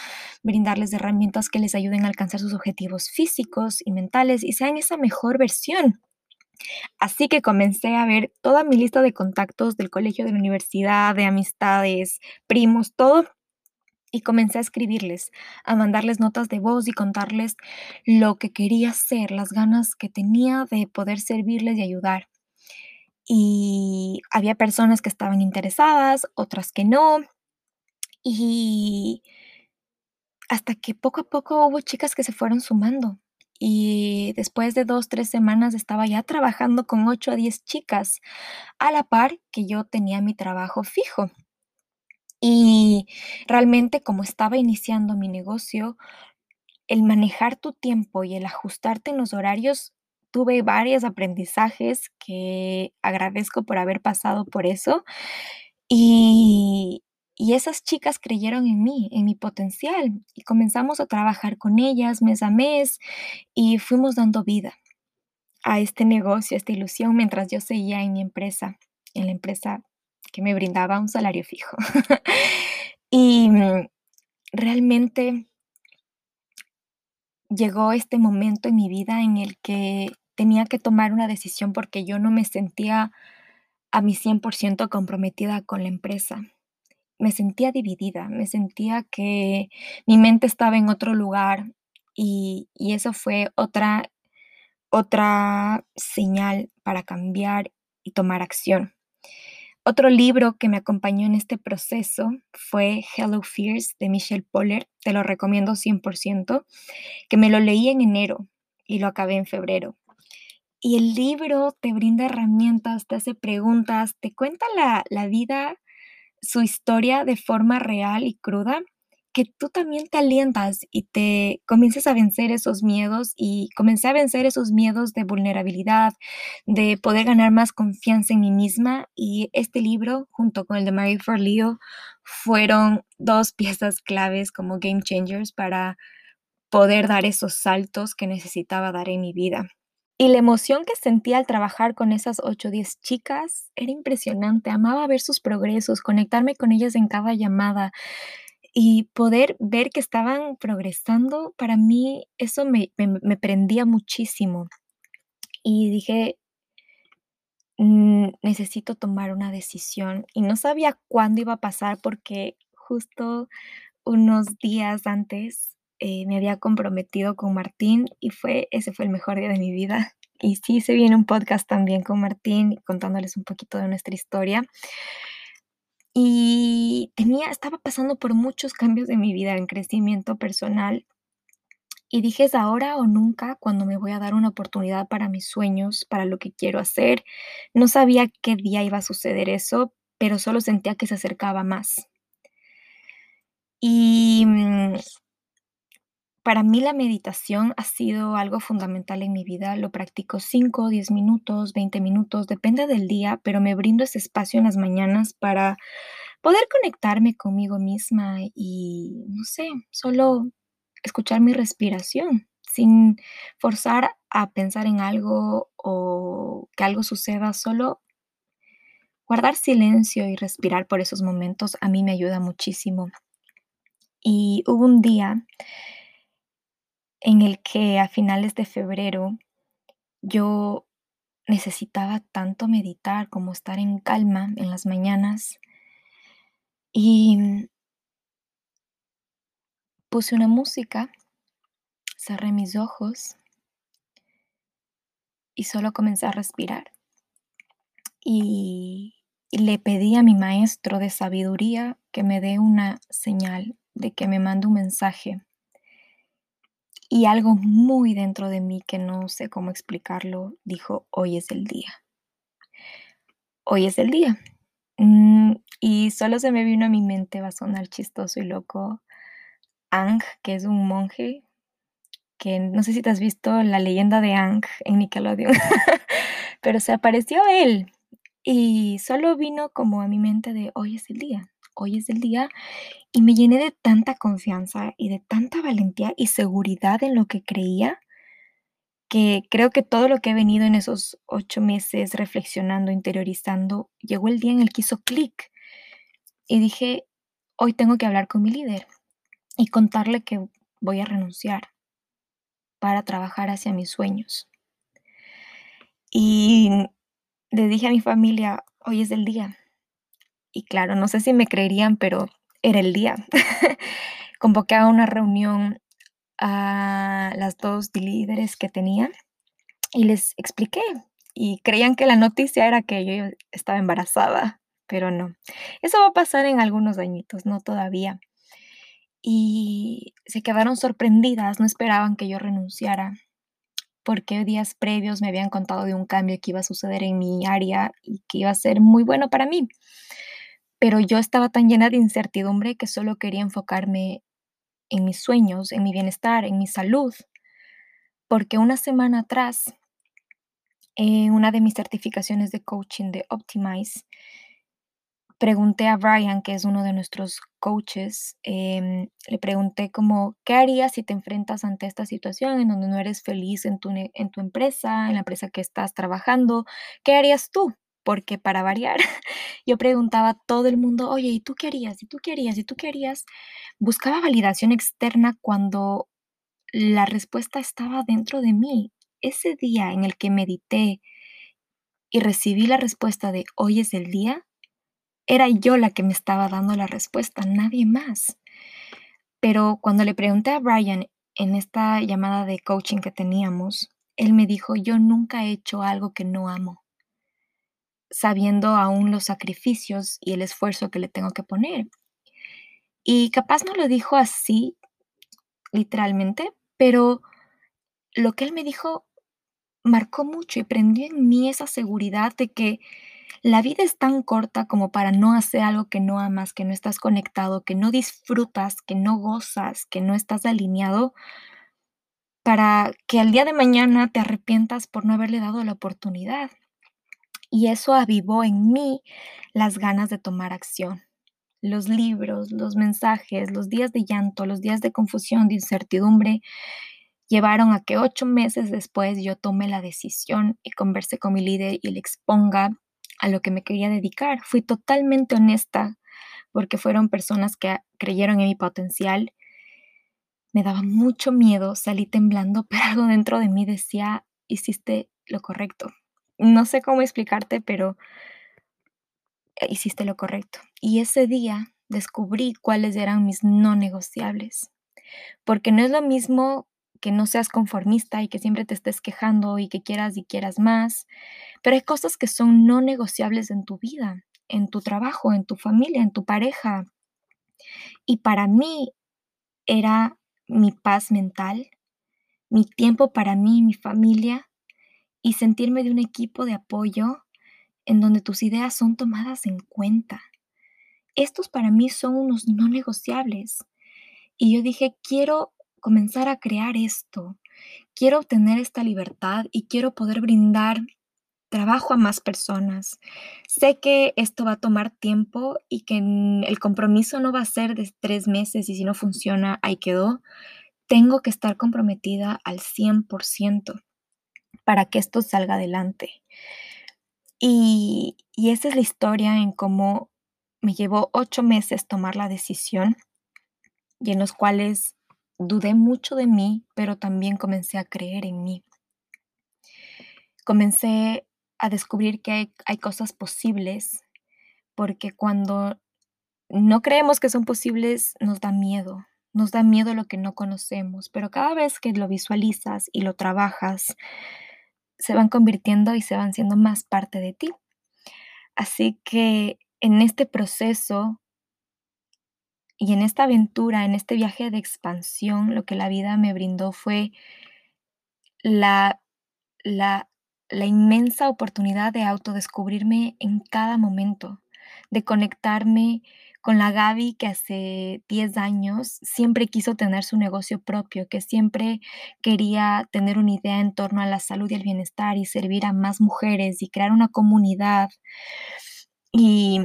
brindarles herramientas que les ayuden a alcanzar sus objetivos físicos y mentales y sean esa mejor versión. Así que comencé a ver toda mi lista de contactos del colegio, de la universidad, de amistades, primos, todo y comencé a escribirles, a mandarles notas de voz y contarles lo que quería hacer, las ganas que tenía de poder servirles y ayudar. Y había personas que estaban interesadas, otras que no. Y hasta que poco a poco hubo chicas que se fueron sumando. Y después de dos, tres semanas estaba ya trabajando con ocho a diez chicas, a la par que yo tenía mi trabajo fijo. Y realmente como estaba iniciando mi negocio, el manejar tu tiempo y el ajustarte en los horarios, tuve varios aprendizajes que agradezco por haber pasado por eso. Y, y esas chicas creyeron en mí, en mi potencial, y comenzamos a trabajar con ellas mes a mes y fuimos dando vida a este negocio, a esta ilusión, mientras yo seguía en mi empresa, en la empresa que me brindaba un salario fijo. y mm, realmente llegó este momento en mi vida en el que tenía que tomar una decisión porque yo no me sentía a mi 100% comprometida con la empresa. Me sentía dividida, me sentía que mi mente estaba en otro lugar y, y eso fue otra, otra señal para cambiar y tomar acción. Otro libro que me acompañó en este proceso fue Hello Fears de Michelle Poller. Te lo recomiendo 100%, que me lo leí en enero y lo acabé en febrero. Y el libro te brinda herramientas, te hace preguntas, te cuenta la, la vida, su historia de forma real y cruda que tú también te alientas y te comiences a vencer esos miedos y comencé a vencer esos miedos de vulnerabilidad, de poder ganar más confianza en mí misma y este libro junto con el de Mary for Leo fueron dos piezas claves como game changers para poder dar esos saltos que necesitaba dar en mi vida. Y la emoción que sentía al trabajar con esas 8 o 10 chicas era impresionante. Amaba ver sus progresos, conectarme con ellas en cada llamada, y poder ver que estaban progresando, para mí eso me, prendía muchísimo. Y dije, mm, necesito tomar una decisión. Y no sabía cuándo iba a pasar porque justo unos días antes eh, me había comprometido con Martín y fue, ese fue el mejor día de mi vida. Y sí, se viene un podcast también con Martín contándoles un poquito de nuestra historia. Y tenía, estaba pasando por muchos cambios de mi vida en crecimiento personal. Y dije, es ahora o nunca cuando me voy a dar una oportunidad para mis sueños, para lo que quiero hacer. No sabía qué día iba a suceder eso, pero solo sentía que se acercaba más. Y mm, para mí la meditación ha sido algo fundamental en mi vida. Lo practico 5, 10 minutos, 20 minutos, depende del día, pero me brindo ese espacio en las mañanas para poder conectarme conmigo misma y, no sé, solo escuchar mi respiración sin forzar a pensar en algo o que algo suceda, solo guardar silencio y respirar por esos momentos a mí me ayuda muchísimo. Y hubo un día en el que a finales de febrero yo necesitaba tanto meditar como estar en calma en las mañanas y puse una música, cerré mis ojos y solo comencé a respirar. Y, le pedí a mi maestro de sabiduría que me dé una señal, de que me mande un mensaje. Y algo muy dentro de mí que no sé cómo explicarlo, dijo, hoy es el día. Hoy es el día. Mm, y solo se me vino a mi mente, va a sonar chistoso y loco, Ang, que es un monje, que no sé si te has visto la leyenda de Ang en Nickelodeon, pero se apareció él y solo vino como a mi mente de hoy es el día, hoy es el día y me llené de tanta confianza y de tanta valentía y seguridad en lo que creía que creo que todo lo que he venido en esos ocho meses reflexionando, interiorizando, llegó el día en el que hizo clic y dije, hoy tengo que hablar con mi líder y contarle que voy a renunciar para trabajar hacia mis sueños. Y le dije a mi familia, hoy es el día. Y claro, no sé si me creerían, pero era el día. Convoqué a una reunión a las dos líderes que tenía y les expliqué. Y creían que la noticia era que yo estaba embarazada, pero no. Eso va a pasar en algunos añitos, no todavía. Y se quedaron sorprendidas, no esperaban que yo renunciara porque días previos me habían contado de un cambio que iba a suceder en mi área y que iba a ser muy bueno para mí. Pero yo estaba tan llena de incertidumbre que solo quería enfocarme en mis sueños, en mi bienestar, en mi salud. Porque una semana atrás, en una de mis certificaciones de coaching de Optimize, pregunté a Brian, que es uno de nuestros coaches, em, le pregunté como, ¿qué harías si te enfrentas ante esta situación en donde no eres feliz en tu, en tu empresa, en la empresa que estás trabajando? ¿Qué harías tú? Porque para variar, yo preguntaba a todo el mundo, oye, ¿y tú qué harías? ¿Y tú qué harías? ¿Y tú qué harías? Buscaba validación externa cuando la respuesta estaba dentro de mí. Ese día en el que medité y recibí la respuesta de hoy es el día, era yo la que me estaba dando la respuesta, nadie más. Pero cuando le pregunté a Brian en esta llamada de coaching que teníamos, él me dijo, yo nunca he hecho algo que no amo, sabiendo aún los sacrificios y el esfuerzo que le tengo que poner. Y capaz no lo dijo así, literalmente, pero lo que él me dijo marcó mucho y prendió en mí esa seguridad de que la vida es tan corta como para no hacer algo que no amas, que no estás conectado, que no disfrutas, que no gozas, que no estás alineado, para que al día de mañana te arrepientas por no haberle dado la oportunidad. Y eso avivó en mí las ganas de tomar acción. Los libros, los mensajes, los días de llanto, los días de confusión, de incertidumbre, llevaron a que ocho meses después yo tome la decisión y converse con mi líder y le exponga a lo que me quería dedicar. Fui totalmente honesta porque fueron personas que creyeron en mi potencial. Me daba mucho miedo, salí temblando, pero algo dentro de mí decía, hiciste lo correcto. No sé cómo explicarte, pero hiciste lo correcto. Y ese día descubrí cuáles eran mis no negociables. Porque no es lo mismo que no seas conformista y que siempre te estés quejando y que quieras y quieras más, pero hay cosas que son no negociables en tu vida, en tu trabajo, en tu familia, en tu pareja. Y para mí era mi paz mental, mi tiempo para mí, mi familia y sentirme de un equipo de apoyo en donde tus ideas son tomadas en cuenta. Estos para mí son unos no negociables. Y yo dije, quiero comenzar a crear esto. Quiero obtener esta libertad y quiero poder brindar trabajo a más personas. Sé que esto va a tomar tiempo y que el compromiso no va a ser de tres meses y si no funciona, ahí quedó. tengo que estar comprometida al 100% para que esto salga adelante. Y, esa es la historia en cómo me llevó ocho meses tomar la decisión y en los cuales dudé mucho de mí, pero también comencé a creer en mí. Comencé a descubrir que hay, hay cosas posibles, porque cuando no creemos que son posibles, nos da miedo, nos da miedo lo que no conocemos, pero cada vez que lo visualizas y lo trabajas, se van convirtiendo y se van siendo más parte de ti. Así que en este proceso y en esta aventura, en este viaje de expansión, lo que la vida me brindó fue la, la, la inmensa oportunidad de autodescubrirme en cada momento, de conectarme con la Gaby que hace 10 años siempre quiso tener su negocio propio, que siempre quería tener una idea en torno a la salud y el bienestar y servir a más mujeres y crear una comunidad. Y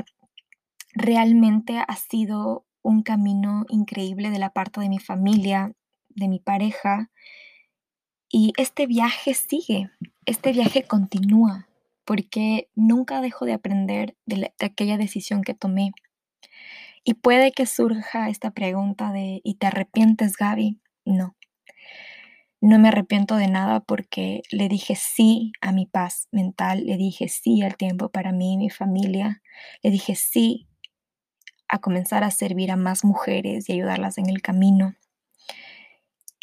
realmente ha sido un camino increíble de la parte de mi familia, de mi pareja. Y este viaje sigue, este viaje continúa, porque nunca dejo de aprender de, de aquella decisión que tomé y puede que surja esta pregunta de, ¿y te arrepientes, Gaby? No. No me arrepiento de nada porque le dije sí a mi paz mental, le dije sí al tiempo para mí y mi familia, le dije sí a comenzar a servir a más mujeres y ayudarlas en el camino.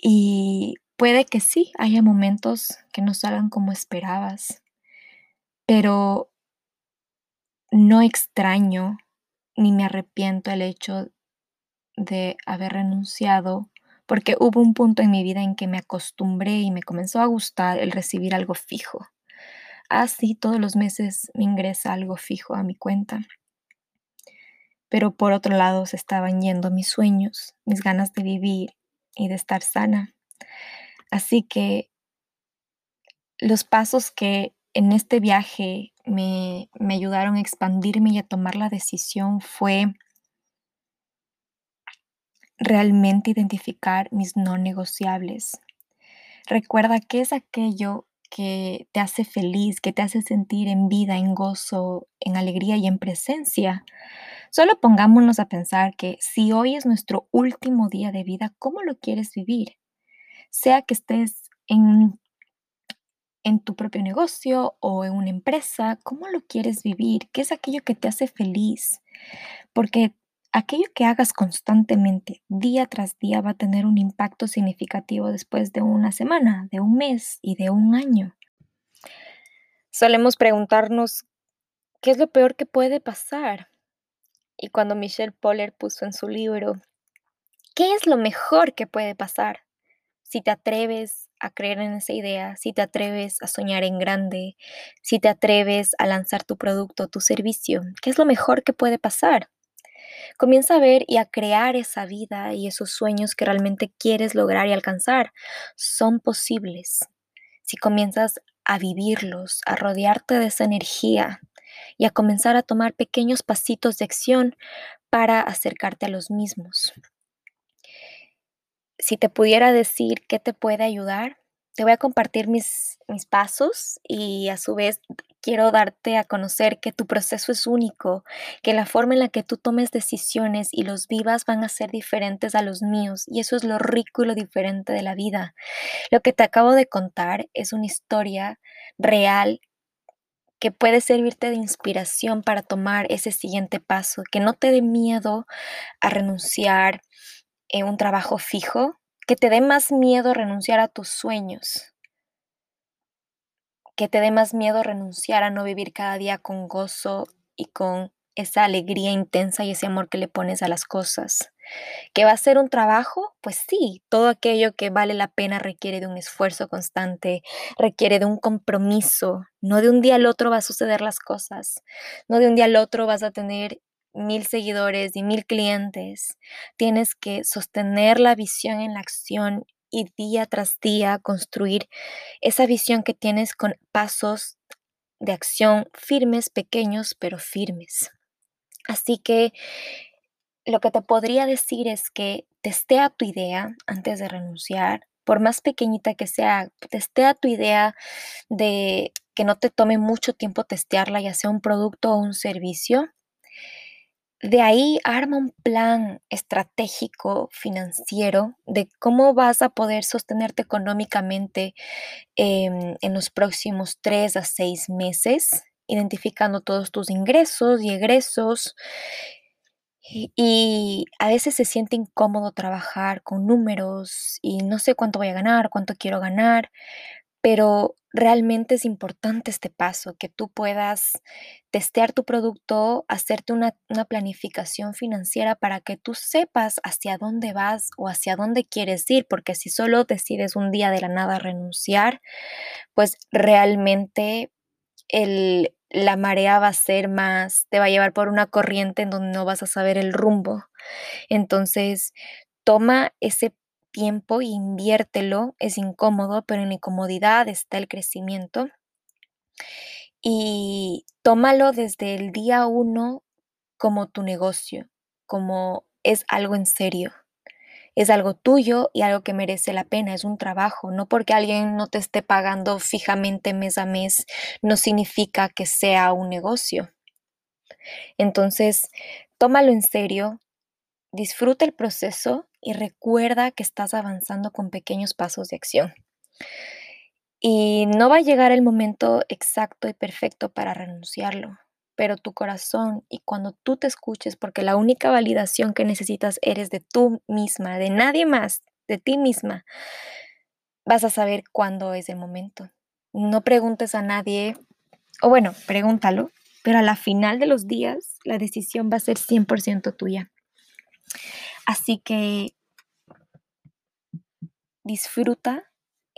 Y puede que sí, haya momentos que no salgan como esperabas, pero no extraño ni me arrepiento el hecho de haber renunciado, porque hubo un punto en mi vida en que me acostumbré y me comenzó a gustar el recibir algo fijo. Así todos los meses me ingresa algo fijo a mi cuenta. Pero por otro lado se estaban yendo mis sueños, mis ganas de vivir y de estar sana. Así que los pasos que en este viaje me, ayudaron a expandirme y a tomar la decisión fue realmente identificar mis no negociables. Recuerda qué es aquello que te hace feliz, que te hace sentir en vida, en gozo, en alegría y en presencia. Solo pongámonos a pensar que si hoy es nuestro último día de vida, ¿cómo lo quieres vivir? Sea que estés en en tu propio negocio o en una empresa, ¿cómo lo quieres vivir? ¿Qué es aquello que te hace feliz? Porque aquello que hagas constantemente, día tras día, va a tener un impacto significativo después de una semana, de un mes y de un año. Solemos preguntarnos, ¿qué es lo peor que puede pasar? Y cuando Michelle Poller puso en su libro, ¿qué es lo mejor que puede pasar? Si te atreves a creer en esa idea, si te atreves a soñar en grande, si te atreves a lanzar tu producto, tu servicio, ¿qué es lo mejor que puede pasar? Comienza a ver y a crear esa vida y esos sueños que realmente quieres lograr y alcanzar. Son posibles. Si comienzas a vivirlos, a rodearte de esa energía y a comenzar a tomar pequeños pasitos de acción para acercarte a los mismos si te pudiera decir qué te puede ayudar, te voy a compartir mis, mis pasos y a su vez quiero darte a conocer que tu proceso es único, que la forma en la que tú tomes decisiones y los vivas van a ser diferentes a los míos y eso es lo rico y lo diferente de la vida. Lo que te acabo de contar es una historia real que puede servirte de inspiración para tomar ese siguiente paso, que no te dé miedo a renunciar, en un trabajo fijo, que te dé más miedo renunciar a tus sueños, que te dé más miedo renunciar a no vivir cada día con gozo y con esa alegría intensa y ese amor que le pones a las cosas. ¿Que va a ser un trabajo? Pues sí, todo aquello que vale la pena requiere de un esfuerzo constante, requiere de un compromiso. No de un día al otro va a suceder las cosas, no de un día al otro vas a tener mil seguidores y mil clientes. Tienes que sostener la visión en la acción y día tras día construir esa visión que tienes con pasos de acción firmes, pequeños, pero firmes. Así que lo que te podría decir es que testea tu idea antes de renunciar, por más pequeñita que sea, testea tu idea de que no te tome mucho tiempo testearla, ya sea un producto o un servicio. De ahí arma un plan estratégico financiero de cómo vas a poder sostenerte económicamente em, en los próximos tres a seis meses, identificando todos tus ingresos y egresos. Y, a veces se siente incómodo trabajar con números y no sé cuánto voy a ganar, cuánto quiero ganar, pero realmente es importante este paso, que tú puedas testear tu producto, hacerte una, planificación financiera para que tú sepas hacia dónde vas o hacia dónde quieres ir, porque si solo decides un día de la nada renunciar, pues realmente el, la marea va a ser más, te va a llevar por una corriente en donde no vas a saber el rumbo. Entonces, toma ese tiempo e inviértelo, es incómodo, pero en la incomodidad está el crecimiento. Y tómalo desde el día uno como tu negocio, como es algo en serio. Es algo tuyo y algo que merece la pena, es un trabajo. No porque alguien no te esté pagando fijamente mes a mes, no significa que sea un negocio. Entonces, tómalo en serio, disfruta el proceso y recuerda que estás avanzando con pequeños pasos de acción. Y no va a llegar el momento exacto y perfecto para renunciarlo, pero tu corazón y cuando tú te escuches, porque la única validación que necesitas eres de tú misma, de nadie más, de ti misma, vas a saber cuándo es el momento. No preguntes a nadie, o bueno, pregúntalo, pero a la final de los días la decisión va a ser 100% tuya. Así que disfruta.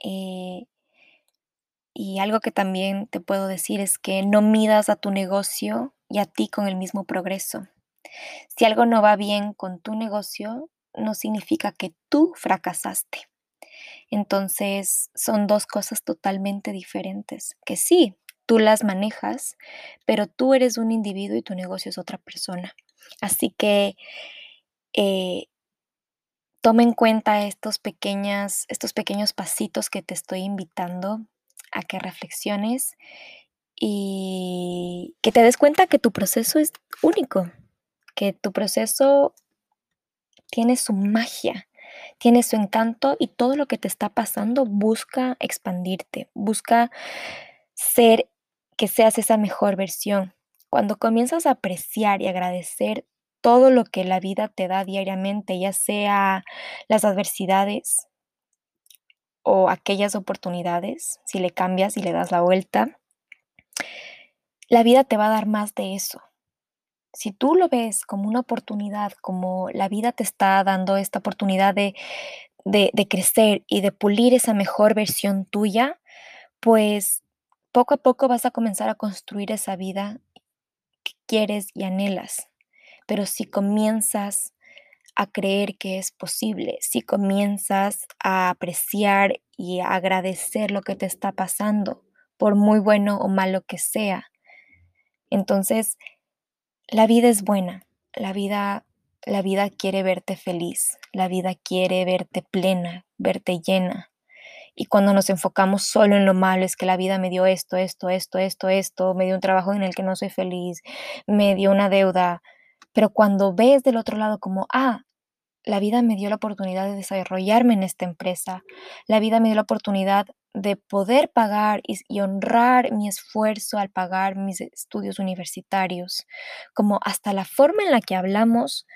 Eh, y algo que también te puedo decir es que no midas a tu negocio y a ti con el mismo progreso. Si algo no va bien con tu negocio, no significa que tú fracasaste. Entonces son dos cosas totalmente diferentes, que sí, tú las manejas, pero tú eres un individuo y tu negocio es otra persona. Así que eh, toma en cuenta estos, pequeñas, estos pequeños pasitos que te estoy invitando a que reflexiones y que te des cuenta que tu proceso es único, que tu proceso tiene su magia, tiene su encanto y todo lo que te está pasando busca expandirte, busca ser que seas esa mejor versión. Cuando comienzas a apreciar y agradecer todo lo que la vida te da diariamente, ya sea las adversidades o aquellas oportunidades, si le cambias y le das la vuelta, la vida te va a dar más de eso. Si tú lo ves como una oportunidad, como la vida te está dando esta oportunidad de, de, crecer y de pulir esa mejor versión tuya, pues poco a poco vas a comenzar a construir esa vida que quieres y anhelas. Pero si comienzas a creer que es posible, si comienzas a apreciar y a agradecer lo que te está pasando, por muy bueno o malo que sea, entonces la vida es buena, la vida la vida quiere verte feliz, la vida quiere verte plena, verte llena. Y cuando nos enfocamos solo en lo malo, es que la vida me dio esto, esto, esto, esto, esto, me dio un trabajo en el que no soy feliz, me dio una deuda, pero cuando ves del otro lado como, ah, la vida me dio la oportunidad de desarrollarme en esta empresa, la vida me dio la oportunidad de poder pagar y, honrar mi esfuerzo al pagar mis estudios universitarios, como hasta la forma en la que hablamos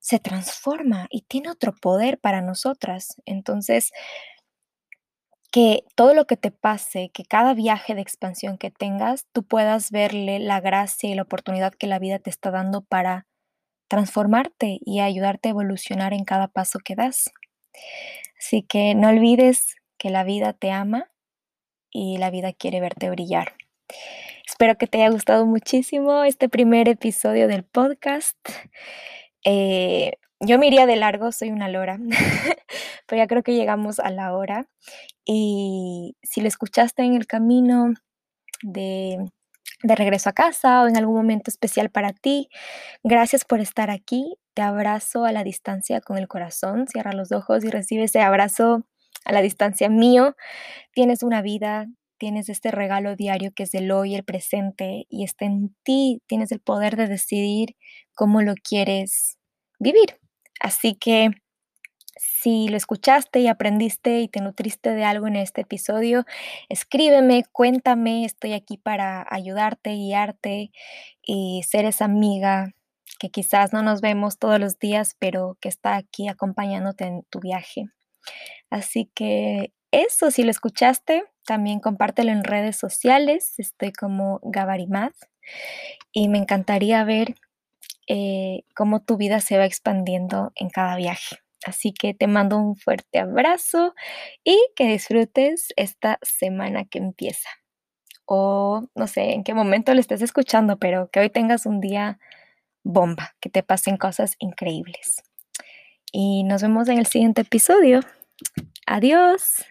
se transforma y tiene otro poder para nosotras. Entonces, que todo lo que te pase, que cada viaje de expansión que tengas, tú puedas verle la gracia y la oportunidad que la vida te está dando para transformarte y ayudarte a evolucionar en cada paso que das. Así que no olvides que la vida te ama y la vida quiere verte brillar. Espero que te haya gustado muchísimo este primer episodio del podcast. Eh, yo me iría de largo, soy una lora, pero ya creo que llegamos a la hora. Y si lo escuchaste en el camino de de regreso a casa o en algún momento especial para ti. Gracias por estar aquí. Te abrazo a la distancia con el corazón. Cierra los ojos y recibe ese abrazo a la distancia mío. Tienes una vida, tienes este regalo diario que es el hoy, el presente, y está en ti. Tienes el poder de decidir cómo lo quieres vivir. Así que si lo escuchaste y aprendiste y te nutriste de algo en este episodio, escríbeme, cuéntame, estoy aquí para ayudarte, guiarte y ser esa amiga que quizás no nos vemos todos los días, pero que está aquí acompañándote en tu viaje. Así que eso, si lo escuchaste, también compártelo en redes sociales. Estoy como Gabarimad y me encantaría ver eh, cómo tu vida se va expandiendo en cada viaje. Así que te mando un fuerte abrazo y que disfrutes esta semana que empieza. O no sé en qué momento lo estés escuchando, pero que hoy tengas un día bomba, que te pasen cosas increíbles. Y nos vemos en el siguiente episodio. Adiós.